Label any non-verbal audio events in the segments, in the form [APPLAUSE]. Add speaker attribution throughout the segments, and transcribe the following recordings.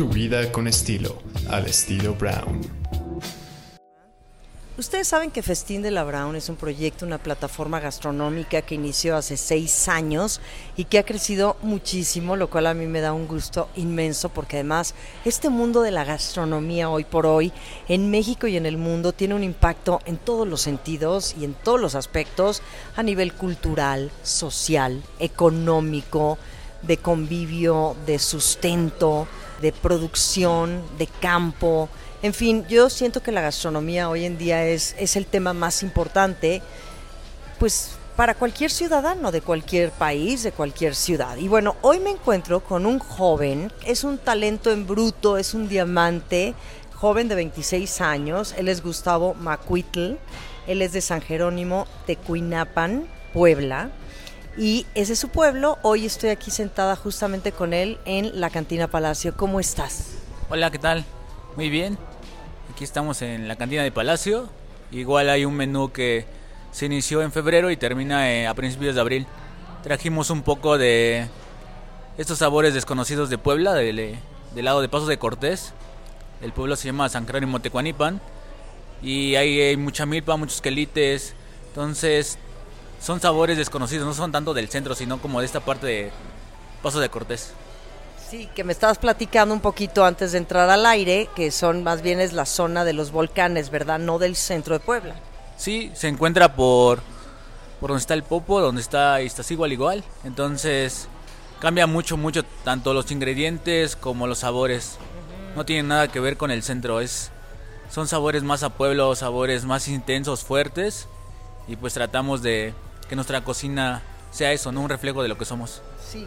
Speaker 1: Tu vida con estilo, al estilo Brown.
Speaker 2: Ustedes saben que Festín de la Brown es un proyecto, una plataforma gastronómica que inició hace seis años y que ha crecido muchísimo, lo cual a mí me da un gusto inmenso porque además este mundo de la gastronomía hoy por hoy en México y en el mundo tiene un impacto en todos los sentidos y en todos los aspectos a nivel cultural, social, económico, de convivio, de sustento, de producción, de campo en fin, yo siento que la gastronomía hoy en día es, es el tema más importante, pues para cualquier ciudadano de cualquier país, de cualquier ciudad. Y bueno, hoy me encuentro con un joven, es un talento en bruto, es un diamante, joven de 26 años, él es Gustavo Macuitl, él es de San Jerónimo, Tecuinapan, Puebla. Y ese es su pueblo. Hoy estoy aquí sentada justamente con él en la Cantina Palacio. ¿Cómo estás?
Speaker 3: Hola, ¿qué tal? Muy bien. Aquí estamos en la cantina de Palacio. Igual hay un menú que se inició en febrero y termina eh, a principios de abril. Trajimos un poco de estos sabores desconocidos de Puebla, del, lado de Pasos de Cortés. El pueblo se llama San Jerónimo Tecuanipan. Y hay mucha milpa, muchos quelites. Entonces, son sabores desconocidos, no son tanto del centro, sino como de esta parte de Pasos de Cortés.
Speaker 2: Sí, que me estabas platicando un poquito antes de entrar al aire, que son más bien es la zona de los volcanes, ¿verdad? No del centro de Puebla.
Speaker 3: Sí, se encuentra por, por donde está el Popo, donde está igual igual. Entonces cambia mucho, mucho, tanto los ingredientes como los sabores. No tienen nada que ver con el centro, es, son sabores más a pueblo, sabores más intensos, fuertes. Y pues tratamos de que nuestra cocina sea eso, ¿no? Un reflejo de lo que somos.
Speaker 2: Sí.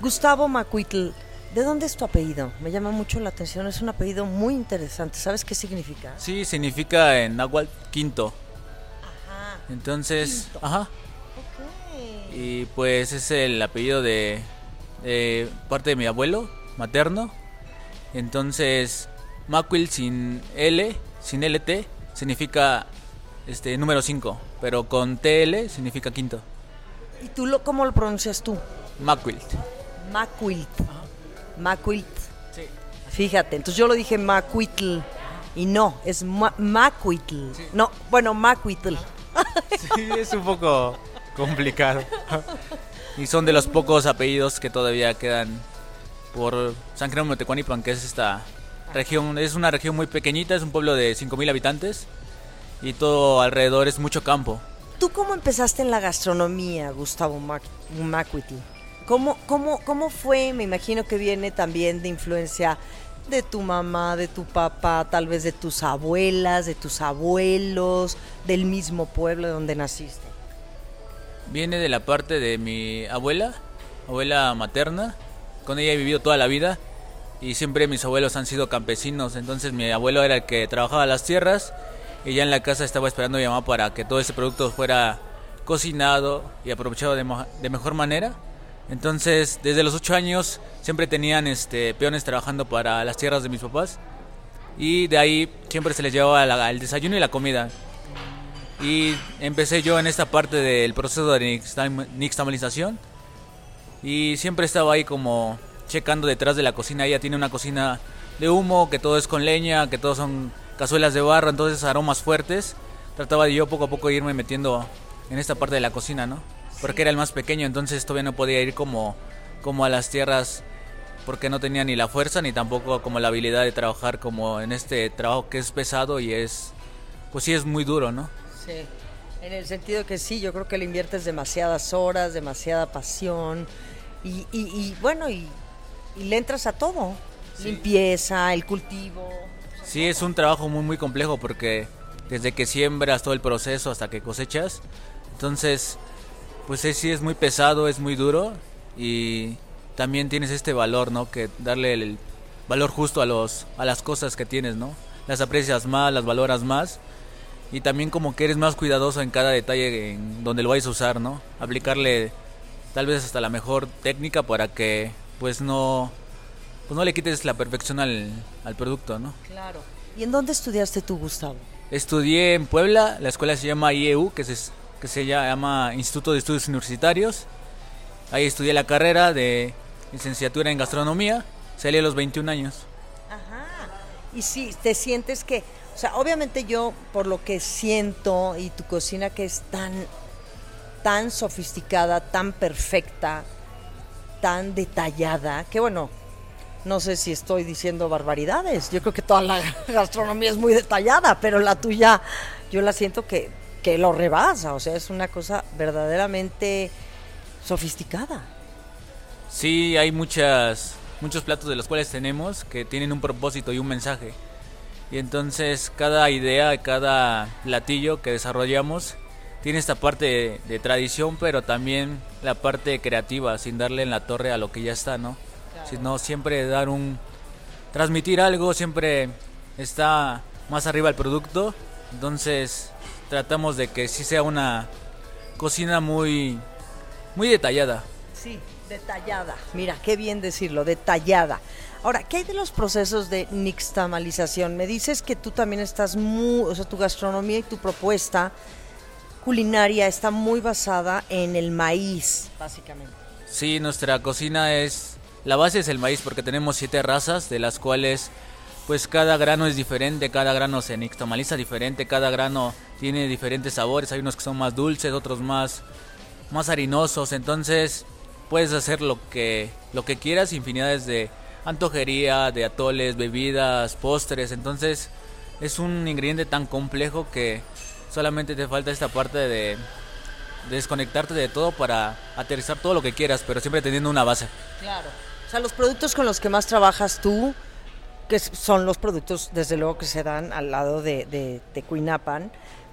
Speaker 2: Gustavo Macuitl, ¿De dónde es tu apellido? Me llama mucho la atención, es un apellido muy interesante. ¿Sabes qué significa?
Speaker 3: Sí, significa en náhuatl quinto. Ajá. Entonces, ajá. Y pues es el apellido de, parte de mi abuelo materno. Entonces, Macuil sin L, sin LT, significa este número 5, pero con TL significa quinto.
Speaker 2: ¿Y tú lo, cómo lo pronuncias tú?
Speaker 3: Maquilt.
Speaker 2: Maquilt. Macuitl. Sí. Fíjate, entonces yo lo dije Macuitl y no, es Ma Macuitl. No, bueno, Macuitl.
Speaker 3: Sí, es un poco complicado. Y son de los pocos apellidos que todavía quedan por San Jerónimo Tecuanipan, que es esta región, es una región muy pequeñita, es un pueblo de 5.000 habitantes y todo alrededor es mucho campo.
Speaker 2: ¿Tú cómo empezaste en la gastronomía, Gustavo Macuitl? ¿Cómo, cómo, ¿Cómo fue? Me imagino que viene también de influencia de tu mamá, de tu papá, tal vez de tus abuelas, de tus abuelos, del mismo pueblo donde naciste.
Speaker 3: Viene de la parte de mi abuela, abuela materna. Con ella he vivido toda la vida y siempre mis abuelos han sido campesinos. Entonces mi abuelo era el que trabajaba las tierras ya en la casa estaba esperando a mi mamá para que todo ese producto fuera cocinado y aprovechado de, de mejor manera. Entonces, desde los 8 años siempre tenían este, peones trabajando para las tierras de mis papás. Y de ahí siempre se les llevaba el desayuno y la comida. Y empecé yo en esta parte del proceso de nixtamalización. Y siempre estaba ahí como checando detrás de la cocina. Ella tiene una cocina de humo, que todo es con leña, que todo son cazuelas de barro, entonces aromas fuertes. Trataba de yo poco a poco irme metiendo en esta parte de la cocina, ¿no? porque era el más pequeño, entonces todavía no podía ir como, como a las tierras porque no tenía ni la fuerza ni tampoco como la habilidad de trabajar como en este trabajo que es pesado y es, pues sí es muy duro, ¿no?
Speaker 2: Sí, en el sentido que sí, yo creo que le inviertes demasiadas horas, demasiada pasión y, y, bueno, y, le entras a todo, limpieza, el cultivo.
Speaker 3: Sí, es un trabajo muy, muy complejo porque desde que siembras todo el proceso hasta que cosechas, entonces pues sí es muy pesado, es muy duro y también tienes este valor, ¿no? Que darle el valor justo a los a las cosas que tienes, ¿no? Las aprecias más, las valoras más y también como que eres más cuidadoso en cada detalle en donde lo vayas a usar, ¿no? Aplicarle tal vez hasta la mejor técnica para que pues no pues no le quites la perfección al, al producto, ¿no?
Speaker 2: Claro. ¿Y en dónde estudiaste tú, Gustavo?
Speaker 3: Estudié en Puebla, la escuela se llama IEU, que es que se llama Instituto de Estudios Universitarios. Ahí estudié la carrera de licenciatura en gastronomía, salí a los 21 años.
Speaker 2: Y sí, te sientes que, o sea, obviamente yo por lo que siento y tu cocina que es tan, tan sofisticada, tan perfecta, tan detallada, que bueno, no sé si estoy diciendo barbaridades. Yo creo que toda la [LAUGHS] gastronomía es muy detallada, pero la tuya yo la siento que, que lo rebasa. O sea, es una cosa verdaderamente sofisticada.
Speaker 3: Sí, hay muchas, muchos platos de los cuales tenemos que tienen un propósito y un mensaje. Y entonces cada idea, cada platillo que desarrollamos tiene esta parte de, de tradición, pero también la parte creativa, sin darle en la torre a lo que ya está, ¿no? Sino siempre dar un transmitir algo, siempre está más arriba el producto, entonces tratamos de que sí sea una cocina muy muy detallada.
Speaker 2: Sí, detallada. Mira, qué bien decirlo, detallada. Ahora, ¿qué hay de los procesos de nixtamalización? Me dices que tú también estás muy, o sea, tu gastronomía y tu propuesta culinaria está muy basada en el maíz, básicamente.
Speaker 3: Sí, nuestra cocina es la base es el maíz porque tenemos siete razas de las cuales pues cada grano es diferente, cada grano se nixtamaliza diferente, cada grano tiene diferentes sabores, hay unos que son más dulces, otros más más harinosos, entonces puedes hacer lo que lo que quieras, infinidades de antojería, de atoles, bebidas, postres, entonces es un ingrediente tan complejo que solamente te falta esta parte de desconectarte de todo para aterrizar todo lo que quieras, pero siempre teniendo una base.
Speaker 2: Claro. O sea, los productos con los que más trabajas tú, que son los productos, desde luego, que se dan al lado de, de,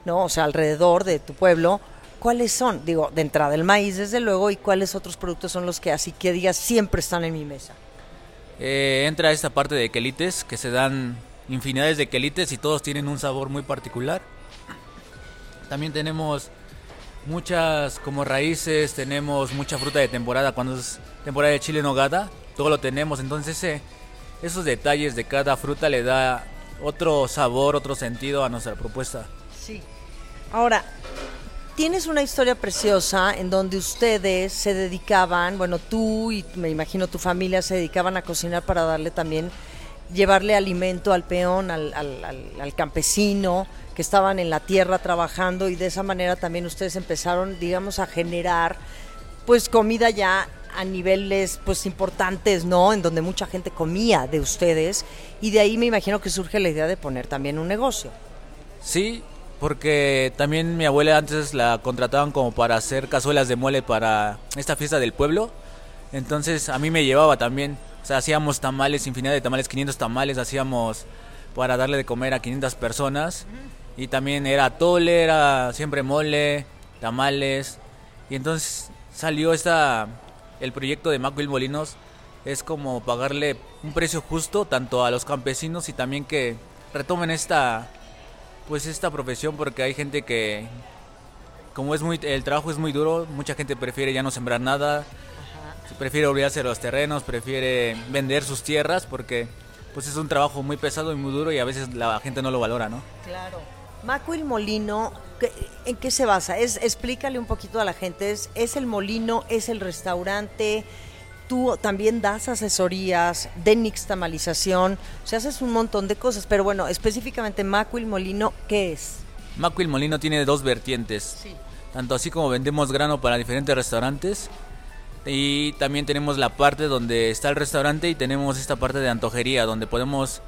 Speaker 2: ¿no? O sea, alrededor de tu pueblo, ¿cuáles son? Digo, de entrada el maíz, desde luego, y cuáles otros productos son los que así que digas siempre están en mi mesa.
Speaker 3: Eh, entra esta parte de quelites, que se dan infinidades de quelites y todos tienen un sabor muy particular. También tenemos muchas como raíces, tenemos mucha fruta de temporada cuando es temporada de chile nogada, todo lo tenemos. Entonces esos detalles de cada fruta le da otro sabor, otro sentido a nuestra propuesta.
Speaker 2: Sí. Ahora, tienes una historia preciosa en donde ustedes se dedicaban, bueno, tú y me imagino tu familia se dedicaban a cocinar para darle también, llevarle alimento al peón, al, al, al campesino, que estaban en la tierra trabajando y de esa manera también ustedes empezaron, digamos, a generar pues comida ya a niveles pues importantes, ¿no? En donde mucha gente comía de ustedes y de ahí me imagino que surge la idea de poner también un negocio.
Speaker 3: Sí, porque también mi abuela antes la contrataban como para hacer cazuelas de mole para esta fiesta del pueblo. Entonces a mí me llevaba también, o sea, hacíamos tamales, infinidad de tamales, 500 tamales hacíamos para darle de comer a 500 personas. Y también era tole, era siempre mole, tamales. Y entonces salió esta el proyecto de Macville Molinos es como pagarle un precio justo tanto a los campesinos y también que retomen esta pues esta profesión porque hay gente que como es muy el trabajo es muy duro, mucha gente prefiere ya no sembrar nada, prefiere olvidarse de los terrenos, prefiere vender sus tierras porque pues es un trabajo muy pesado y muy duro y a veces la gente no lo valora, ¿no?
Speaker 2: Claro. Macville Molino ¿En qué se basa? Es, explícale un poquito a la gente. ¿Es, ¿Es el molino? ¿Es el restaurante? Tú también das asesorías de nixtamalización. O sea, haces un montón de cosas. Pero bueno, específicamente Macuil Molino, ¿qué es?
Speaker 3: Macuil Molino tiene dos vertientes. Sí. Tanto así como vendemos grano para diferentes restaurantes. Y también tenemos la parte donde está el restaurante y tenemos esta parte de antojería, donde podemos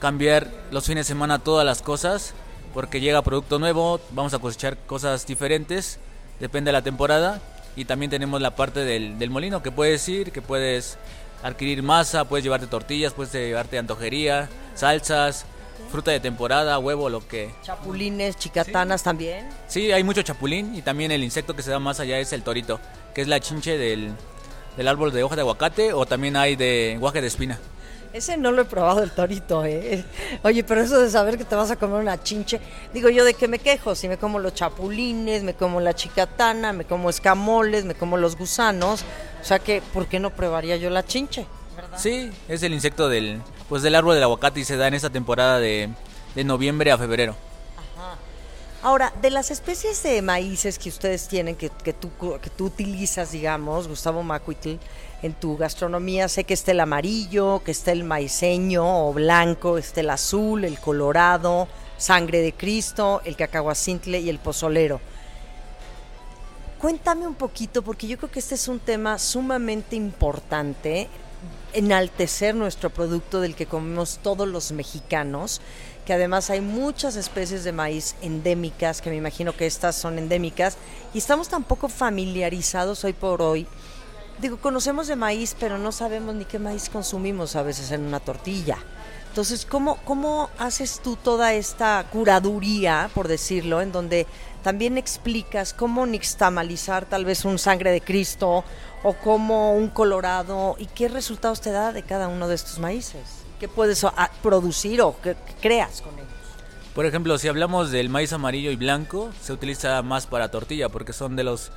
Speaker 3: cambiar los fines de semana todas las cosas porque llega producto nuevo, vamos a cosechar cosas diferentes, depende de la temporada. Y también tenemos la parte del, del molino, que puedes ir, que puedes adquirir masa, puedes llevarte tortillas, puedes llevarte antojería, salsas, fruta de temporada, huevo, lo que...
Speaker 2: Chapulines, chicatanas también.
Speaker 3: Sí, hay mucho chapulín y también el insecto que se da más allá es el torito, que es la chinche del, del árbol de hoja de aguacate o también hay de guaje de espina.
Speaker 2: Ese no lo he probado el torito, ¿eh? Oye, pero eso de saber que te vas a comer una chinche, digo yo de qué me quejo, si me como los chapulines, me como la chicatana, me como escamoles, me como los gusanos, o sea que, ¿por qué no probaría yo la chinche?
Speaker 3: Sí, es el insecto del, pues del árbol del aguacate y se da en esta temporada de noviembre a febrero.
Speaker 2: Ahora, de las especies de maíces que ustedes tienen, que, que, tú, que tú utilizas, digamos, Gustavo Macuitl, en tu gastronomía, sé que está el amarillo, que está el maiceño o blanco, está el azul, el colorado, sangre de Cristo, el cacahuacintle y el pozolero. Cuéntame un poquito, porque yo creo que este es un tema sumamente importante, enaltecer nuestro producto del que comemos todos los mexicanos, que además hay muchas especies de maíz endémicas, que me imagino que estas son endémicas, y estamos tan poco familiarizados hoy por hoy. Digo, conocemos de maíz, pero no sabemos ni qué maíz consumimos a veces en una tortilla. Entonces, ¿cómo, ¿cómo haces tú toda esta curaduría, por decirlo, en donde también explicas cómo nixtamalizar tal vez un sangre de Cristo o cómo un colorado y qué resultados te da de cada uno de estos maíces? ¿Qué puedes ah, producir o qué, creas con ellos?
Speaker 3: Por ejemplo, si hablamos del maíz amarillo y blanco, se utiliza más para tortilla porque son de los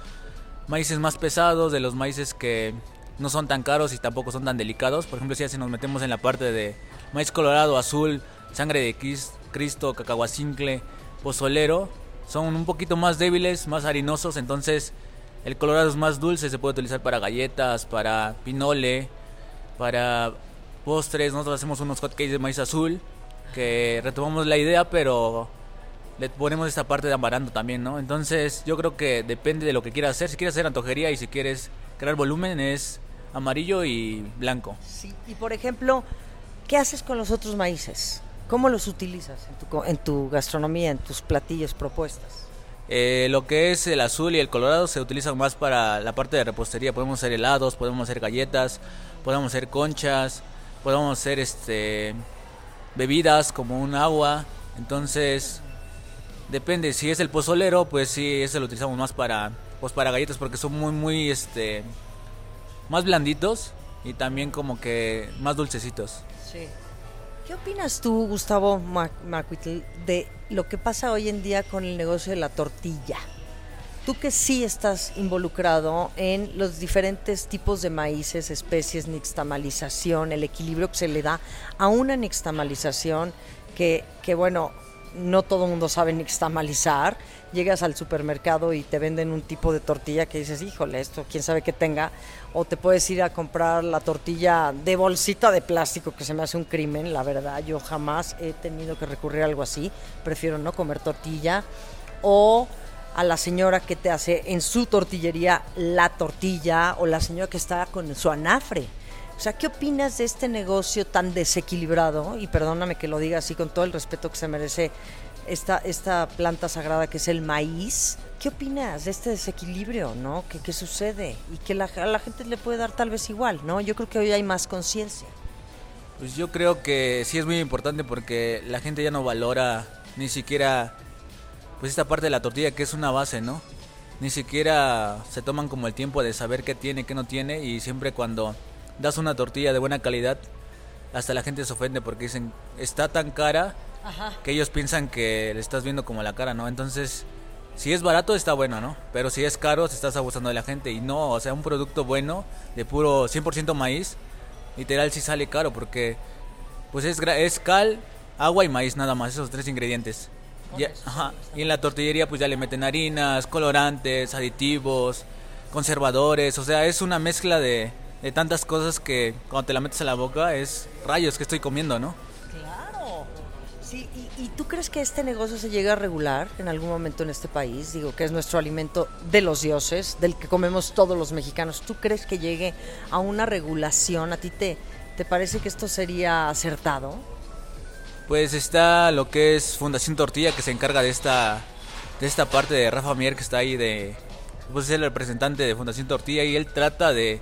Speaker 3: maíces más pesados, de los maíces que no son tan caros y tampoco son tan delicados. Por ejemplo, si nos metemos en la parte de maíz colorado, azul, sangre de Cristo, cacahuacincle, pozolero, son un poquito más débiles, más harinosos, entonces el colorado es más dulce, se puede utilizar para galletas, para pinole, para postres. Nosotros hacemos unos hotcakes de maíz azul, que retomamos la idea, pero le ponemos esta parte de amaranto también, ¿no? Entonces yo creo que depende de lo que quieras hacer. Si quieres hacer antojería y si quieres crear volumen es amarillo y blanco.
Speaker 2: Sí, y por ejemplo, ¿Qué haces con los otros maíces? ¿Cómo los utilizas en tu, gastronomía, en tus platillos propuestas?
Speaker 3: Eh, lo que es el azul y el colorado se utilizan más para la parte de repostería. Podemos hacer helados, podemos hacer galletas, podemos hacer conchas, podemos hacer este bebidas como un agua. Entonces, depende. Si es el pozolero, pues sí, ese lo utilizamos más para, pues para galletas porque son muy, muy, este, más blanditos y también como que más dulcecitos.
Speaker 2: ¿Qué opinas tú, Gustavo Macuitl, de lo que pasa hoy en día con el negocio de la tortilla? Tú que sí estás involucrado en los diferentes tipos de maíces, especies, nixtamalización, el equilibrio que se le da a una nixtamalización que, que bueno, no todo el mundo sabe nixtamalizar. Llegas al supermercado y te venden un tipo de tortilla que dices, híjole, esto quién sabe qué tenga. O te puedes ir a comprar la tortilla de bolsita de plástico, que se me hace un crimen, la verdad. Yo jamás he tenido que recurrir a algo así. Prefiero no comer tortilla. O a la señora que te hace en su tortillería la tortilla, o la señora que está con su anafre o sea, ¿qué opinas de este negocio tan desequilibrado? Y perdóname que lo diga así con todo el respeto que se merece esta, esta planta sagrada que es el maíz. ¿Qué opinas de este desequilibrio, no? ¿Qué, sucede? Y que la, a la gente le puede dar tal vez igual, ¿no? Yo creo que hoy hay más conciencia.
Speaker 3: Pues yo creo que sí es muy importante porque la gente ya no valora ni siquiera pues esta parte de la tortilla que es una base, ¿no? Ni siquiera se toman como el tiempo de saber qué tiene, qué no tiene y siempre cuando das una tortilla de buena calidad, hasta la gente se ofende porque dicen, está tan cara que ellos piensan que le estás viendo como la cara, ¿no? Entonces, si es barato está bueno, ¿no? Pero si es caro, te estás abusando de la gente. Y no, o sea, un producto bueno, de puro 100% maíz, literal sí sale caro porque pues es, es cal, agua y maíz nada más, esos tres ingredientes. Y en la tortillería pues ya le meten harinas, colorantes, aditivos, conservadores, o sea, es una mezcla de, tantas cosas que cuando te la metes a la boca es rayos que estoy comiendo, ¿no?
Speaker 2: Claro. Sí, y, tú crees que este negocio se llega a regular en algún momento en este país? Digo, que es nuestro alimento de los dioses, del que comemos todos los mexicanos. ¿Tú crees que llegue a una regulación? ¿A ti te, te parece que esto sería acertado?
Speaker 3: Pues está lo que es Fundación Tortilla, que se encarga de esta, de esta parte de Rafa Mier, que está ahí de... Pues es el representante de Fundación Tortilla y él trata de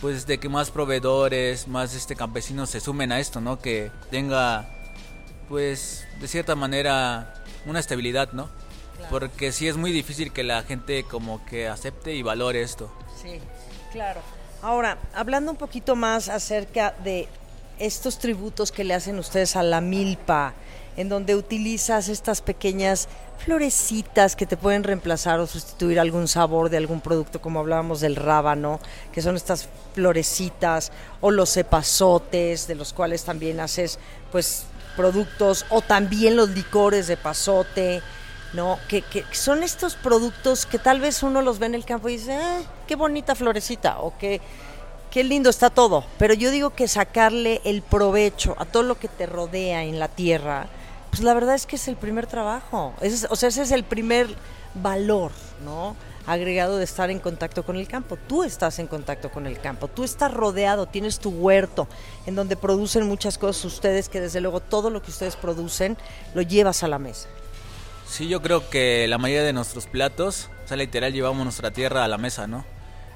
Speaker 3: pues de que más proveedores, más este campesinos se sumen a esto, ¿no? Que tenga pues de cierta manera una estabilidad, ¿no? Porque sí es muy difícil que la gente como que acepte y valore esto.
Speaker 2: Sí, claro. Ahora, hablando un poquito más acerca de estos tributos que le hacen ustedes a la milpa, en donde utilizas estas pequeñas florecitas que te pueden reemplazar o sustituir algún sabor de algún producto, como hablábamos del rábano, que son estas florecitas, o los cepazotes, de los cuales también haces pues productos, o también los licores de pasote. ¿no? Que, que son estos productos que tal vez uno los ve en el campo y dice, "Ah, qué bonita florecita, o qué lindo está todo. Pero yo digo que sacarle el provecho a todo lo que te rodea en la tierra, pues la verdad es que es el primer trabajo. Es- o sea, ese es el primer valor, ¿no? Agregado de estar en contacto con el campo. Tú estás en contacto con el campo, tú estás rodeado, tienes tu huerto, en donde producen muchas cosas ustedes, que desde luego todo lo que ustedes producen lo llevas a la mesa.
Speaker 3: Sí, yo creo que la mayoría de nuestros platos, o sea, literal llevamos nuestra tierra a la mesa, ¿no?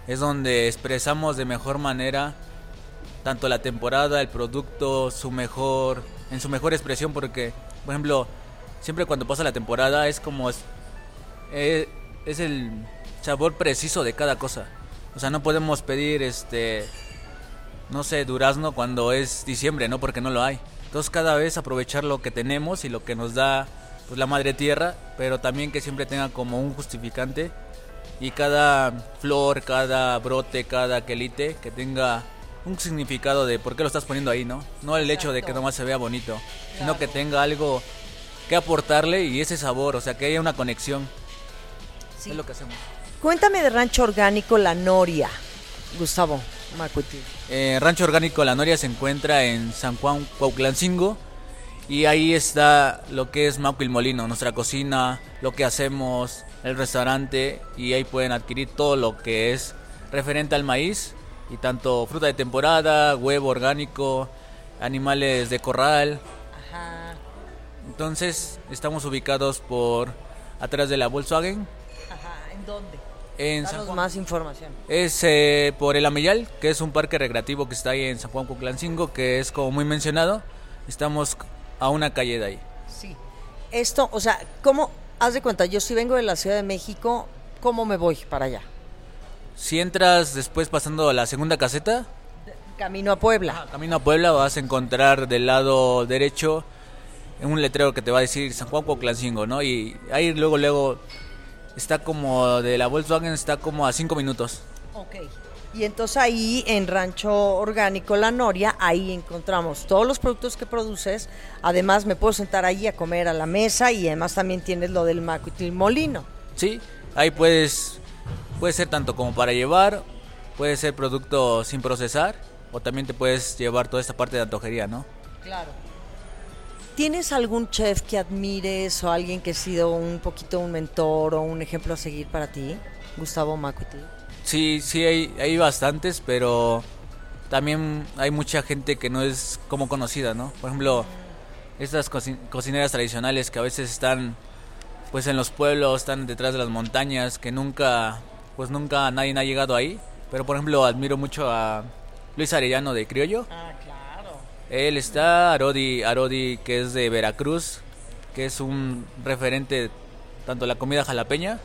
Speaker 3: Es donde expresamos de mejor manera tanto la temporada, el producto, su mejor, en su mejor expresión, porque, por ejemplo, siempre cuando pasa la temporada es como es, eh, es el sabor preciso de cada cosa. O sea, no podemos pedir este no sé, durazno cuando es diciembre, ¿no? Porque no lo hay. Entonces cada vez aprovechar lo que tenemos y lo que nos da pues, la madre tierra, pero también que siempre tenga como un justificante y cada flor, cada brote, cada quelite que tenga un significado de por qué lo estás poniendo ahí, ¿no? No el hecho de que nomás se vea bonito, sino que tenga algo que aportarle y ese sabor, o sea, que haya una conexión.
Speaker 2: Sí.
Speaker 3: Es lo que hacemos.
Speaker 2: Cuéntame de Rancho Orgánico La Noria, Gustavo Macuti.
Speaker 3: Eh, Rancho Orgánico La Noria se encuentra en San Juan, Cuauhtlancingo. Y ahí está lo que es Macuil Molino, nuestra cocina, lo que hacemos, el restaurante. Y ahí pueden adquirir todo lo que es referente al maíz. Y tanto fruta de temporada, huevo orgánico, animales de corral.
Speaker 2: Ajá,
Speaker 3: Entonces estamos ubicados por atrás de la Volkswagen.
Speaker 2: ajá. ¿En dónde?
Speaker 3: En San Juan.
Speaker 2: más información.
Speaker 3: Es eh, por el Ameyal, que es un parque recreativo que está ahí en San Juan Cuauhtlancingo, que es como muy mencionado. Estamos a una calle de ahí.
Speaker 2: Sí. Esto, o sea, ¿cómo? Haz de cuenta, yo si vengo de la Ciudad de México, ¿cómo me voy para allá?
Speaker 3: Si entras después pasando a la segunda caseta,
Speaker 2: Camino a Puebla.
Speaker 3: camino a Puebla, vas a encontrar del lado derecho un letrero que te va a decir San Juan Cuauhtlancingo, ¿no? Y ahí luego, luego está como de la Volkswagen, está como a cinco minutos.
Speaker 2: Ok. Y entonces ahí en Rancho Orgánico La Noria, ahí encontramos todos los productos que produces. Además me puedo sentar ahí a comer a la mesa y además también tienes lo del macuitil molino.
Speaker 3: Sí, ahí puedes, puede ser tanto como para llevar, puede ser producto sin procesar, o también te puedes llevar toda esta parte de antojería, ¿no?
Speaker 2: Claro. ¿Tienes algún chef que admires o alguien que ha sido un poquito un mentor o un ejemplo a seguir para ti? Gustavo Macuitil.
Speaker 3: Sí, sí, hay, hay bastantes, pero también hay mucha gente que no es como conocida, ¿no? Por ejemplo, estas coci- cocineras tradicionales que a veces están pues en los pueblos, están detrás de las montañas, que nunca, pues nunca nadie ha llegado ahí. Pero por ejemplo, admiro mucho a Luis Arellano de Criollo.
Speaker 2: Ah, claro.
Speaker 3: Él está, Arodi, Arodi, que es de Veracruz, que es un referente tanto la comida jalapeña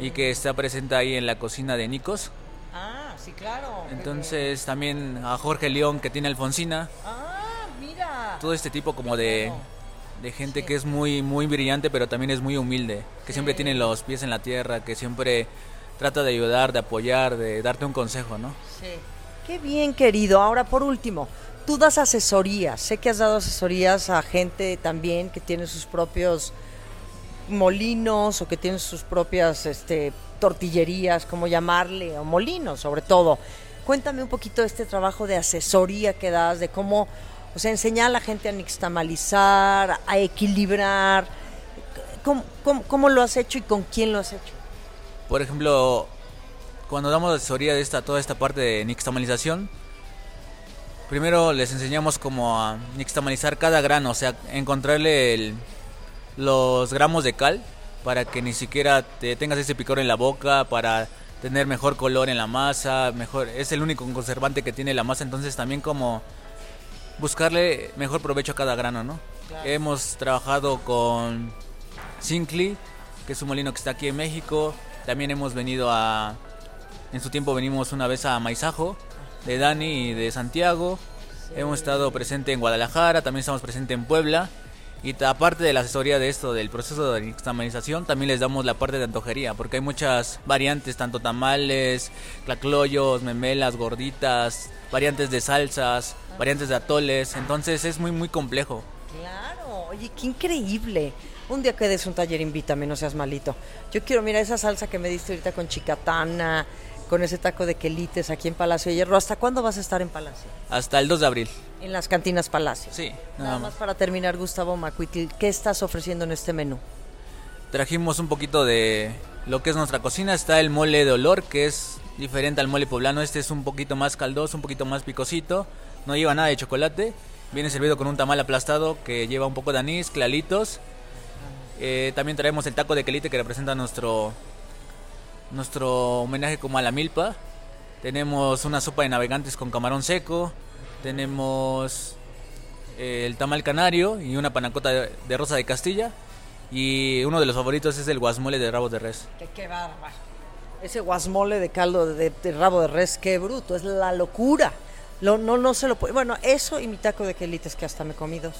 Speaker 3: y que está presente ahí en la cocina de Nicos.
Speaker 2: Ah, sí, claro.
Speaker 3: Entonces también a Jorge León que tiene Alfonsina,
Speaker 2: Ah, mira.
Speaker 3: todo este tipo como de, de gente
Speaker 2: Sí.
Speaker 3: que es muy muy brillante pero también es muy humilde, que siempre tiene los pies en la tierra, que siempre trata de ayudar, de apoyar, de darte un consejo, ¿no?
Speaker 2: Sí. Qué bien, querido. Ahora, por último, tú das asesorías. Sé que has dado asesorías a gente también que tiene sus propios molinos o que tiene sus propias este, tortillerías, como llamarle, o molinos sobre todo. Cuéntame un poquito de este trabajo de asesoría que das, de cómo, o sea, enseñar a la gente a nixtamalizar, a equilibrar. ¿Cómo, cómo, cómo lo has hecho y con quién lo has hecho?
Speaker 3: Por ejemplo, cuando damos asesoría de esta, toda esta parte de nixtamalización, primero les enseñamos como a nixtamalizar cada grano, o sea, encontrarle el- los gramos de cal para que ni siquiera te tengas ese picor en la boca, para tener mejor color en la masa, mejor es el único conservante que tiene la masa, entonces también como buscarle mejor provecho a cada grano, ¿no? Hemos trabajado con Sincli, que es un molino que está aquí en México. También hemos venido a. En su tiempo venimos una vez a Maizajo, de Dani y de Santiago. Hemos estado presente en Guadalajara, también estamos presentes en Puebla. Y aparte de la asesoría de esto, del proceso de nixtamalización, también les damos la parte de antojería, porque hay muchas variantes, tanto tamales, clacloyos, memelas, gorditas, variantes de salsas, variantes de atoles. Entonces es muy, muy complejo.
Speaker 2: Claro, Oye, qué increíble. Un día que des un taller, invítame, no seas malito. Yo quiero, mira, esa salsa que me diste ahorita con chicatana, con ese taco de quelites aquí en Palacio de Hierro. ¿Hasta cuándo vas a estar en Palacio?
Speaker 3: Hasta el 2 de abril.
Speaker 2: En las cantinas Palacio.
Speaker 3: Sí,
Speaker 2: Nada,
Speaker 3: nada
Speaker 2: más
Speaker 3: más.
Speaker 2: para terminar, Gustavo Macuitl, ¿qué estás ofreciendo en este menú?
Speaker 3: Trajimos un poquito de lo que es nuestra cocina. Está el mole de olor, que es diferente al mole poblano. Este es un poquito más caldoso, un poquito más picosito. No lleva nada de chocolate. Viene servido con un tamal aplastado que lleva un poco de anís, clalitos. Eh, también traemos el taco de quelite que representa nuestro nuestro homenaje como a la milpa. Tenemos una sopa de navegantes con camarón seco. Tenemos eh, el tamal canario y una panacota de, rosa de Castilla. Y uno de los favoritos es el guasmole de rabo de res.
Speaker 2: Que qué bárbaro. Ese guasmole de caldo de, de rabo de res, qué bruto, es la locura. Lo- no, no se lo puede. Bueno, eso y mi taco de quelites que hasta me comí dos.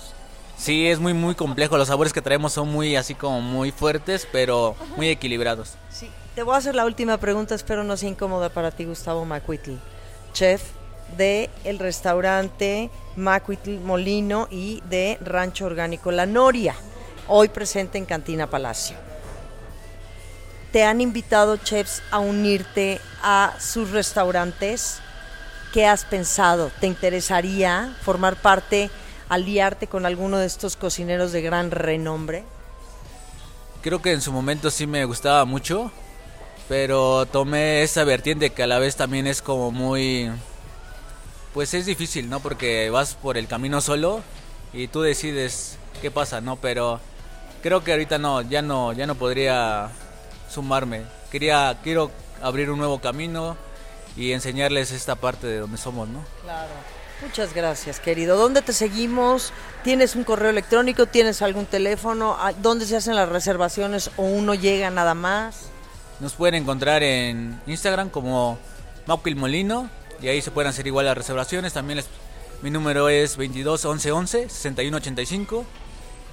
Speaker 3: Sí, es muy muy complejo. Los sabores que traemos son muy así como muy fuertes, pero muy equilibrados.
Speaker 2: Sí. Te voy a hacer la última pregunta, espero no sea incómoda para ti, Gustavo Macuitl, chef de el restaurante Macuitl Molino y de Rancho Orgánico La Noria, hoy presente en Cantina Palacio. ¿Te han invitado chefs a unirte a sus restaurantes? ¿Qué has pensado? ¿Te interesaría formar parte, aliarte con alguno de estos cocineros de gran renombre?
Speaker 3: Creo que en su momento sí me gustaba mucho, pero tomé esa vertiente que a la vez también es como muy... Pues es difícil, ¿no? Porque vas por el camino solo y tú decides qué pasa, ¿no? Pero creo que ahorita no, ya no, ya no podría sumarme. Quería, quiero abrir un nuevo camino y enseñarles esta parte de donde somos, ¿no?
Speaker 2: Claro. Muchas gracias, querido. ¿Dónde te seguimos? ¿Tienes un correo electrónico? ¿Tienes algún teléfono? Ah, ¿Dónde se hacen las reservaciones o uno llega nada más?
Speaker 3: Nos pueden encontrar en Instagram como Mauquil Molino y ahí se pueden hacer igual las reservaciones. También les- mi número es 22 11 11 61 85.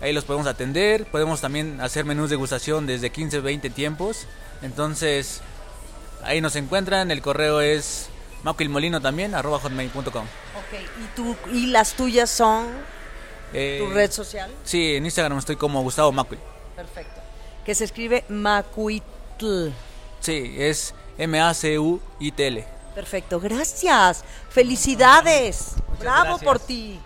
Speaker 3: Ahí los podemos atender. Podemos también hacer menús de degustación desde 15 20 tiempos. Entonces ahí nos encuentran. El correo es mauquilmolino también arroba hotmail.com.
Speaker 2: Ok. ¿Y, tú, ¿Y las tuyas son
Speaker 3: Eh,
Speaker 2: tu red social?
Speaker 3: Sí, en Instagram estoy como Gustavo Mauquil.
Speaker 2: Perfecto. Que se escribe Macuitl.
Speaker 3: Sí, es M-A-C-U-I-T-L.
Speaker 2: Perfecto. Gracias. Felicidades. Bravo
Speaker 3: gracias.
Speaker 2: por ti.